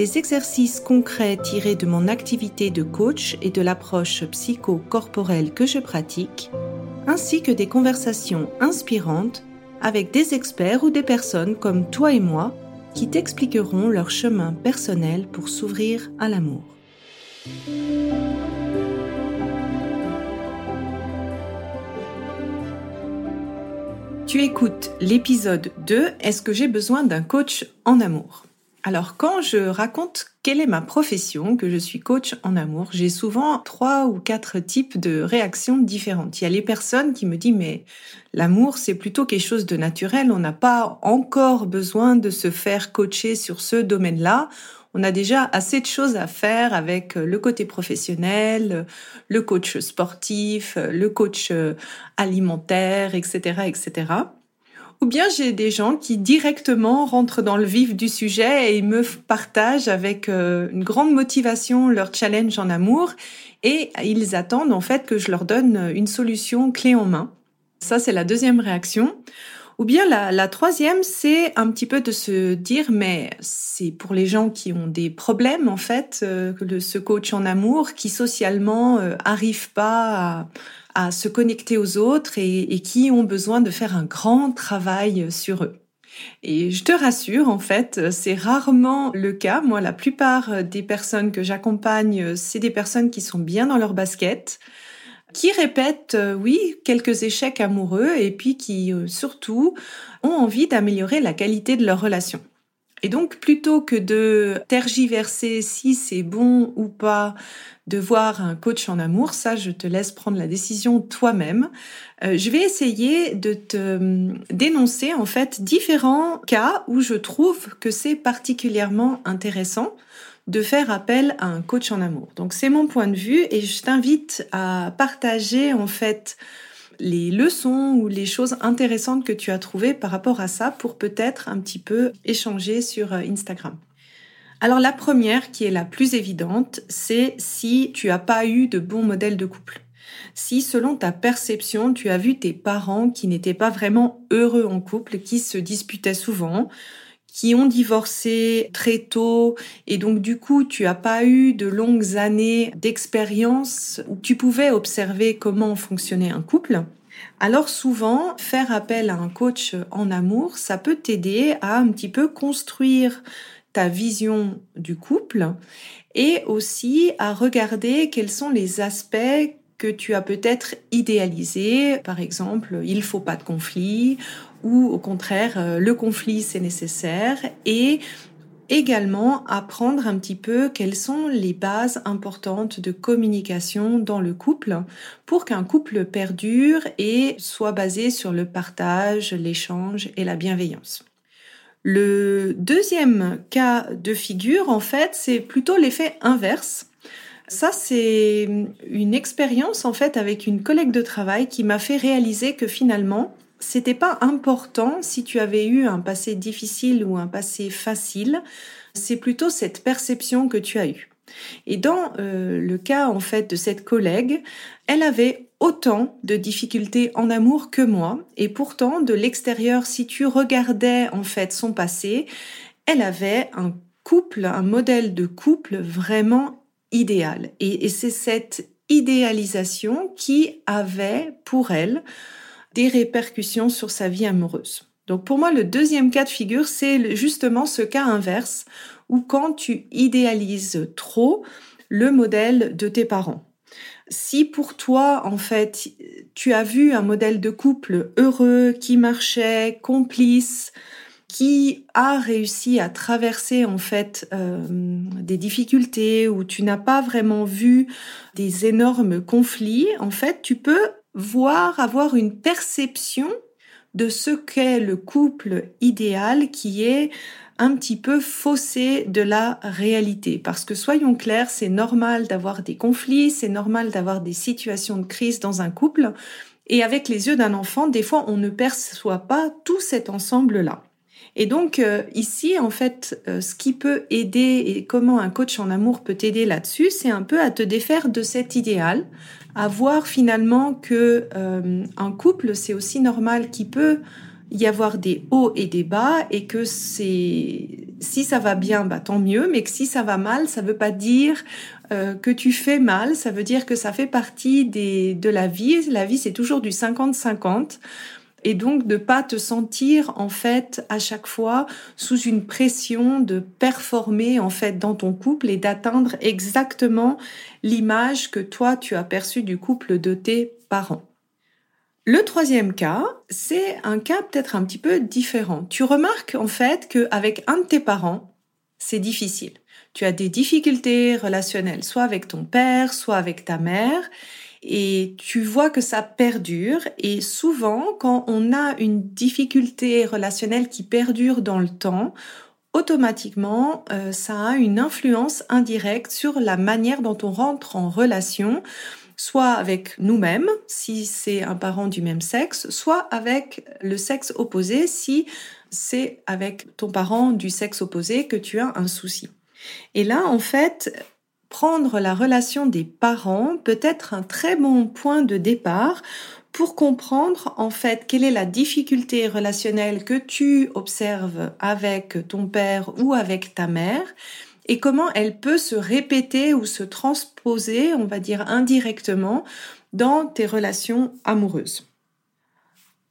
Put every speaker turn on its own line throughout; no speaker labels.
des exercices concrets tirés de mon activité de coach et de l'approche psycho-corporelle que je pratique, ainsi que des conversations inspirantes avec des experts ou des personnes comme toi et moi qui t'expliqueront leur chemin personnel pour s'ouvrir à l'amour. Tu écoutes l'épisode 2 Est-ce que j'ai besoin d'un coach en amour? Alors quand je raconte quelle est ma profession, que je suis coach en amour, j'ai souvent trois ou quatre types de réactions différentes. Il y a les personnes qui me disent mais l'amour c'est plutôt quelque chose de naturel, on n'a pas encore besoin de se faire coacher sur ce domaine-là. On a déjà assez de choses à faire avec le côté professionnel, le coach sportif, le coach alimentaire, etc., etc. Ou bien j'ai des gens qui directement rentrent dans le vif du sujet et me partagent avec euh, une grande motivation leur challenge en amour et ils attendent en fait que je leur donne une solution clé en main. Ça, c'est la deuxième réaction. Ou bien la, troisième, c'est un petit peu de se dire, mais c'est pour les gens qui ont des problèmes en fait, euh, ce coach en amour, qui socialement euh, arrive pas à, à se connecter aux autres et, qui ont besoin de faire un grand travail sur eux. Et je te rassure, en fait, c'est rarement le cas. Moi, la plupart des personnes que j'accompagne, c'est des personnes qui sont bien dans leur basket, qui répètent, euh, oui, quelques échecs amoureux et puis qui, euh, surtout, ont envie d'améliorer la qualité de leur relation. Et donc, plutôt que de tergiverser si c'est bon ou pas de voir un coach en amour, ça, je te laisse prendre la décision toi-même. Euh, je vais essayer de te euh, dénoncer, en fait, différents cas où je trouve que c'est particulièrement intéressant de faire appel à un coach en amour. Donc, c'est mon point de vue et je t'invite à partager, en fait, les leçons ou les choses intéressantes que tu as trouvées par rapport à ça pour peut-être un petit peu échanger sur euh, Instagram. Alors la première, qui est la plus évidente, c'est si tu n'as pas eu de bon modèle de couple. Si selon ta perception, tu as vu tes parents qui n'étaient pas vraiment heureux en couple, qui se disputaient souvent, qui ont divorcé très tôt et donc du coup tu as pas eu de longues années d'expérience où tu pouvais observer comment fonctionnait un couple, alors souvent faire appel à un coach en amour, ça peut t'aider à un petit peu construire ta vision du couple et aussi à regarder quels sont les aspects que tu as peut-être idéalisés. Par exemple, il faut pas de conflit ou au contraire, euh, le conflit c'est nécessaire et également apprendre un petit peu quelles sont les bases importantes de communication dans le couple pour qu'un couple perdure et soit basé sur le partage, l'échange et la bienveillance. Le deuxième cas de figure, en fait, c'est plutôt l'effet inverse. Ça, c'est une expérience, en fait, avec une collègue de travail qui m'a fait réaliser que finalement, c'était pas important si tu avais eu un passé difficile ou un passé facile. C'est plutôt cette perception que tu as eue. Et dans euh, le cas en fait de cette collègue, elle avait autant de difficultés en amour que moi et pourtant de l'extérieur si tu regardais en fait son passé, elle avait un couple, un modèle de couple vraiment idéal et, et c'est cette idéalisation qui avait pour elle des répercussions sur sa vie amoureuse. Donc pour moi, le deuxième cas de figure, c'est justement ce cas inverse où quand tu idéalises trop le modèle de tes parents. Si pour toi, en fait, tu as vu un modèle de couple heureux, qui marchait, complice, qui a réussi à traverser en fait euh, des difficultés où tu n'as pas vraiment vu des énormes conflits, en fait, tu peux voir, avoir une perception de ce qu'est le couple idéal qui est un petit peu faussée de la réalité. Parce que soyons clairs, c'est normal d'avoir des conflits, c'est normal d'avoir des situations de crise dans un couple. Et avec les yeux d'un enfant, des fois, on ne perçoit pas tout cet ensemble-là. Et donc euh, ici, en fait, euh, ce qui peut aider et comment un coach en amour peut t'aider là-dessus, c'est un peu à te défaire de cet idéal, à voir finalement que euh, un couple, c'est aussi normal qu'il peut y avoir des hauts et des bas et que c'est si ça va bien, bah tant mieux, mais que si ça va mal, ça veut pas dire que tu fais mal, ça veut dire que ça fait partie des, de la vie. La vie, c'est toujours du 50-50 et donc de pas te sentir en fait à chaque fois sous une pression de performer en fait dans ton couple et d'atteindre exactement l'image que toi tu as perçue du couple de tes parents. Le troisième cas, c'est un cas peut-être un petit peu différent. Tu remarques en fait qu'avec un de tes parents, c'est difficile. Tu as des difficultés relationnelles, soit avec ton père, soit avec ta mère, et tu vois que ça perdure et souvent quand on a une difficulté relationnelle qui perdure dans le temps, automatiquement euh, ça a une influence indirecte sur la manière dont on rentre en relation soit avec nous-mêmes si c'est un parent du même sexe, soit avec le sexe opposé si c'est avec ton parent du sexe opposé que tu as un souci. Et là, en fait, prendre la relation des parents peut être un très bon point de départ pour comprendre en fait quelle est la difficulté relationnelle que tu observes avec ton père ou avec ta mère et comment elle peut se répéter ou se transposer, on va dire indirectement, dans tes relations amoureuses.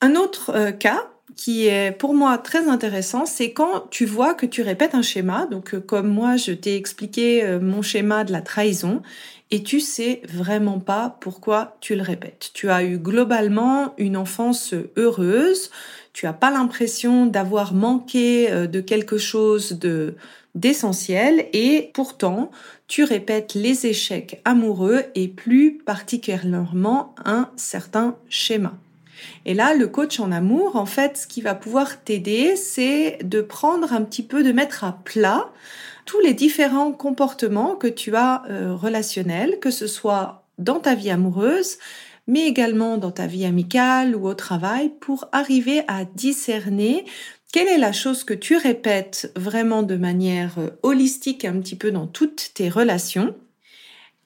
Un autre euh, cas qui est pour moi très intéressant, c'est quand tu vois que tu répètes un schéma, donc euh, comme moi je t'ai expliqué euh, mon schéma de la trahison, et tu sais vraiment pas pourquoi tu le répètes. Tu as eu globalement une enfance heureuse, tu as pas l'impression d'avoir manqué euh, de quelque chose de d'essentiel et pourtant tu répètes les échecs amoureux et plus particulièrement un certain schéma. Et là, le coach en amour, en fait, ce qui va pouvoir t'aider, c'est de prendre un petit peu, de mettre à plat tous les différents comportements que tu as euh, relationnels, que ce soit dans ta vie amoureuse, mais également dans ta vie amicale ou au travail, pour arriver à discerner quelle est la chose que tu répètes vraiment de manière euh, holistique un petit peu dans toutes tes relations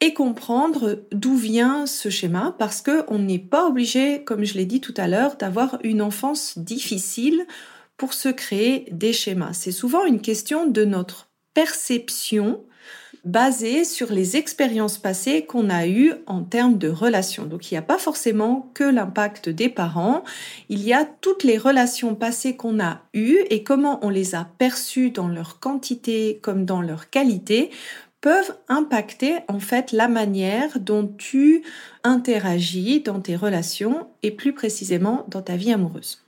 et comprendre d'où vient ce schéma parce que on n'est pas obligé, comme je l'ai dit tout à l'heure, d'avoir une enfance difficile pour se créer des schémas. C'est souvent une question de notre perception basée sur les expériences passées qu'on a eues en termes de relations. Donc il n'y a pas forcément que l'impact des parents, il y a toutes les relations passées qu'on a eues et comment on les a perçues dans leur quantité comme dans leur qualité peuvent impacter en fait la manière dont tu interagis dans tes relations et plus précisément dans ta vie amoureuse.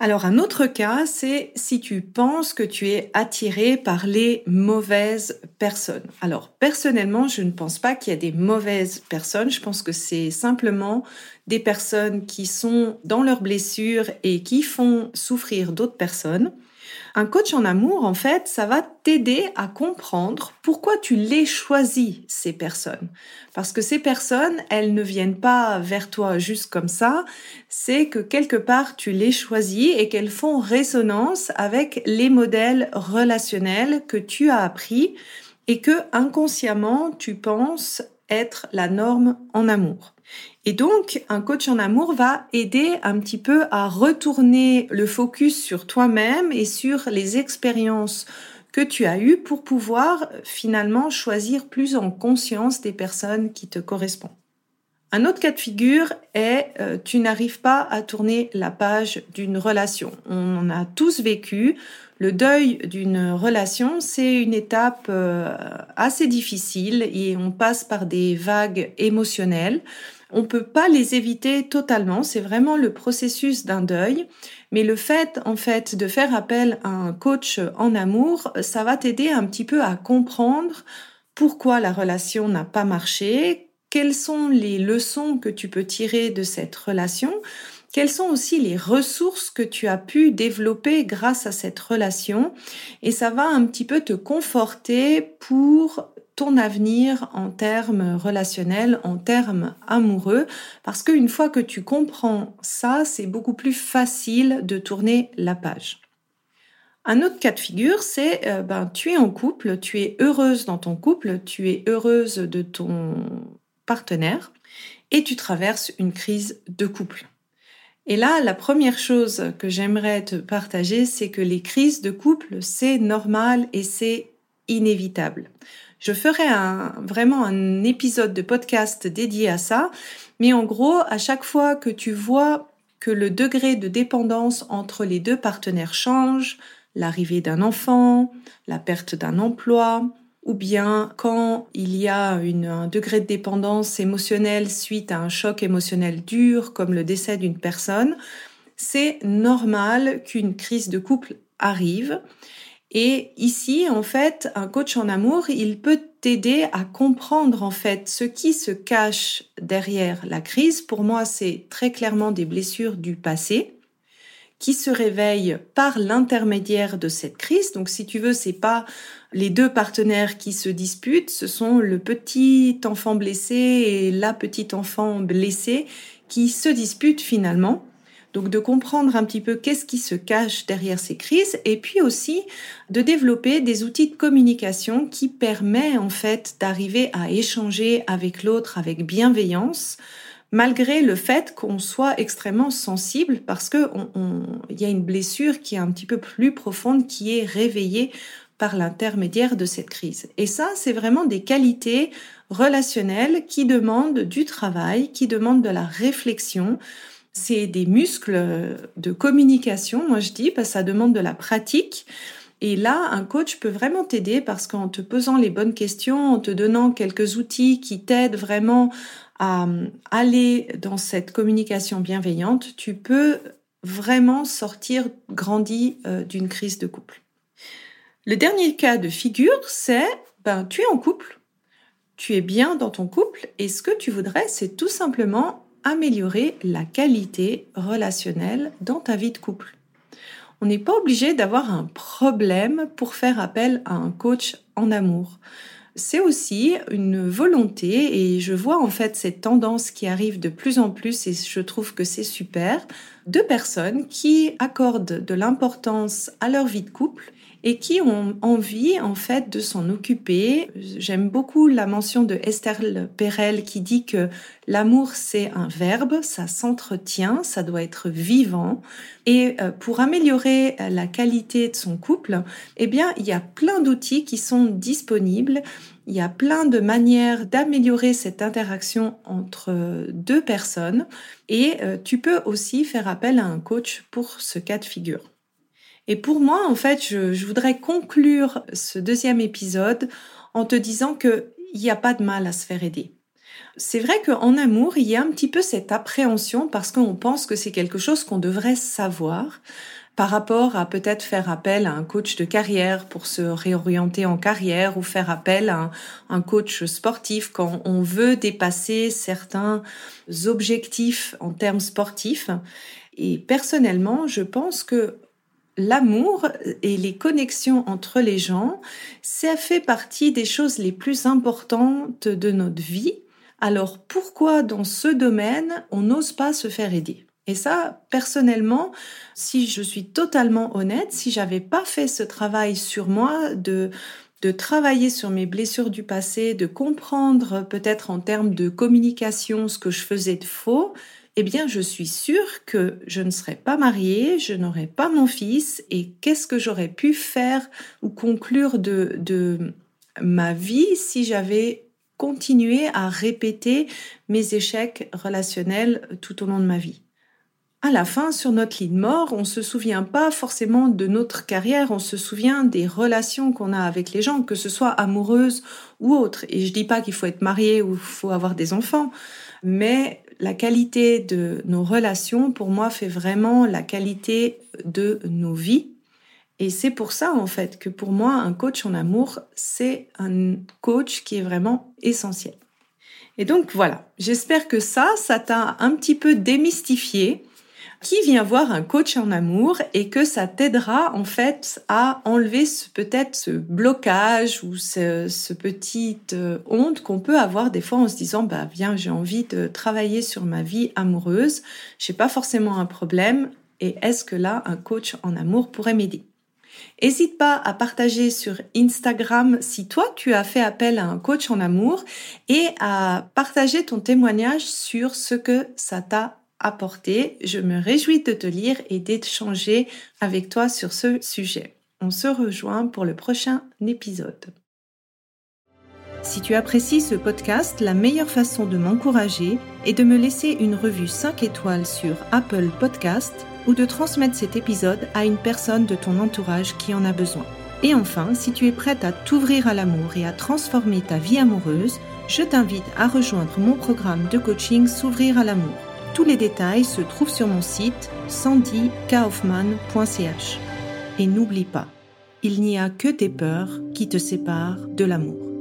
Alors un autre cas, c'est si tu penses que tu es attiré par les mauvaises personnes. Alors personnellement, je ne pense pas qu'il y a des mauvaises personnes, je pense que c'est simplement des personnes qui sont dans leurs blessures et qui font souffrir d'autres personnes. Un coach en amour, en fait, ça va t'aider à comprendre pourquoi tu les choisis, ces personnes. Parce que ces personnes, elles ne viennent pas vers toi juste comme ça, c'est que quelque part tu les choisis et qu'elles font résonance avec les modèles relationnels que tu as appris et que inconsciemment tu penses être la norme en amour. Et donc, un coach en amour va aider un petit peu à retourner le focus sur toi-même et sur les expériences que tu as eues pour pouvoir finalement choisir plus en conscience des personnes qui te correspondent. Un autre cas de figure est euh, tu n'arrives pas à tourner la page d'une relation. On a tous vécu. Le deuil d'une relation, c'est une étape euh, assez difficile et on passe par des vagues émotionnelles. On peut pas les éviter totalement, c'est vraiment le processus d'un deuil, mais le fait en fait de faire appel à un coach en amour, ça va t'aider un petit peu à comprendre pourquoi la relation n'a pas marché, quelles sont les leçons que tu peux tirer de cette relation, quelles sont aussi les ressources que tu as pu développer grâce à cette relation et ça va un petit peu te conforter pour ton avenir en termes relationnels, en termes amoureux, parce qu'une fois que tu comprends ça, c'est beaucoup plus facile de tourner la page. Un autre cas de figure, c'est euh, ben, tu es en couple, tu es heureuse dans ton couple, tu es heureuse de ton partenaire et tu traverses une crise de couple. Et là, la première chose que j'aimerais te partager, c'est que les crises de couple, c'est normal et c'est inévitable. Je ferai vraiment un épisode de podcast dédié à ça, mais en gros, à chaque fois que tu vois que le degré de dépendance entre les deux partenaires change, l'arrivée d'un enfant, la perte d'un emploi, ou bien quand il y a un degré de dépendance émotionnelle suite à un choc émotionnel dur comme le décès d'une personne, c'est normal qu'une crise de couple arrive. Et ici, en fait, un coach en amour, il peut t'aider à comprendre en fait ce qui se cache derrière la crise. Pour moi, c'est très clairement des blessures du passé qui se réveillent par l'intermédiaire de cette crise. Donc, si tu veux, c'est pas les deux partenaires qui se disputent, ce sont le petit enfant blessé et la petite enfant blessée qui se disputent finalement. Donc de comprendre un petit peu qu'est-ce qui se cache derrière ces crises et puis aussi de développer des outils de communication qui permettent en fait d'arriver à échanger avec l'autre avec bienveillance malgré le fait qu'on soit extrêmement sensible parce que y a une blessure qui est un petit peu plus profonde qui est réveillée par l'intermédiaire de cette crise. Et ça, c'est vraiment des qualités relationnelles qui demandent du travail, qui demandent de la réflexion. C'est des muscles de communication, moi je dis, parce que ça demande de la pratique. Et là, un coach peut vraiment t'aider parce qu'en te posant les bonnes questions, en te donnant quelques outils qui t'aident vraiment à aller dans cette communication bienveillante, tu peux vraiment sortir grandi euh, d'une crise de couple. Le dernier cas de figure, c'est ben, tu es en couple, tu es bien dans ton couple et ce que tu voudrais, c'est tout simplement améliorer la qualité relationnelle dans ta vie de couple. On n'est pas obligé d'avoir un problème pour faire appel à un coach en amour. C'est aussi une volonté et je vois en fait cette tendance qui arrive de plus en plus et je trouve que c'est super de personnes qui accordent de l'importance à leur vie de couple et qui ont envie en fait de s'en occuper. J'aime beaucoup la mention de Esther Perel qui dit que l'amour c'est un verbe, ça s'entretient, ça doit être vivant et euh, pour améliorer la qualité de son couple, eh bien, il y a plein d'outils qui sont disponibles. Il y a plein de manières d'améliorer cette interaction entre deux personnes et euh, tu peux aussi faire appel à un coach pour ce cas de figure. Et pour moi, en fait, je, voudrais conclure ce deuxième épisode en te disant qu'il n'y a pas de mal à se faire aider. C'est vrai qu'en amour, il y a un petit peu cette appréhension parce qu'on pense que c'est quelque chose qu'on devrait savoir par rapport à peut-être faire appel à un coach de carrière pour se réorienter en carrière ou faire appel à un, coach sportif quand on veut dépasser certains objectifs en termes sportifs. Et personnellement, je pense que l'amour et les connexions entre les gens, ça fait partie des choses les plus importantes de notre vie. Alors pourquoi dans ce domaine, on n'ose pas se faire aider? Et ça, personnellement, si je suis totalement honnête, si j'avais pas fait ce travail sur moi de de travailler sur mes blessures du passé, de comprendre peut-être en termes de communication ce que je faisais de faux, eh bien, je suis sûre que je ne serais pas mariée, je n'aurais pas mon fils, et qu'est-ce que j'aurais pu faire ou conclure de, ma vie si j'avais continué à répéter mes échecs relationnels tout au long de ma vie? À la fin, sur notre lit de mort, on se souvient pas forcément de notre carrière, on se souvient des relations qu'on a avec les gens, que ce soit amoureuses ou autres. Et je dis pas qu'il faut être marié ou faut avoir des enfants, mais la qualité de nos relations, pour moi, fait vraiment la qualité de nos vies. Et c'est pour ça, en fait, que pour moi, un coach en amour, c'est un coach qui est vraiment essentiel. Et donc voilà, j'espère que ça, ça t'a un petit peu démystifié qui vient voir un coach en amour et que ça t'aidera en fait à enlever peut-être ce blocage ou ce, ce petite euh, honte qu'on peut avoir des fois en se disant bah viens j'ai envie de travailler sur ma vie amoureuse, j'ai pas forcément un problème et est-ce que là un coach en amour pourrait m'aider? N'hésite pas à partager sur Instagram si toi tu as fait appel à un coach en amour et à partager ton témoignage sur ce que ça t'a apporté. Je me réjouis de te lire et d'échanger avec toi sur ce sujet. On se rejoint pour le prochain épisode. Si tu apprécies ce podcast, la meilleure façon de m'encourager est de me laisser une revue 5 étoiles sur Apple Podcast ou de transmettre cet épisode à une personne de ton entourage qui en a besoin. Et enfin, si tu es prête à t'ouvrir à l'amour et à transformer ta vie amoureuse, je t'invite à rejoindre mon programme de coaching S'ouvrir à l'amour. Tous les détails se trouvent sur mon site sandykaufman.ch. Et n'oublie pas, il n'y a que tes peurs qui te séparent de l'amour.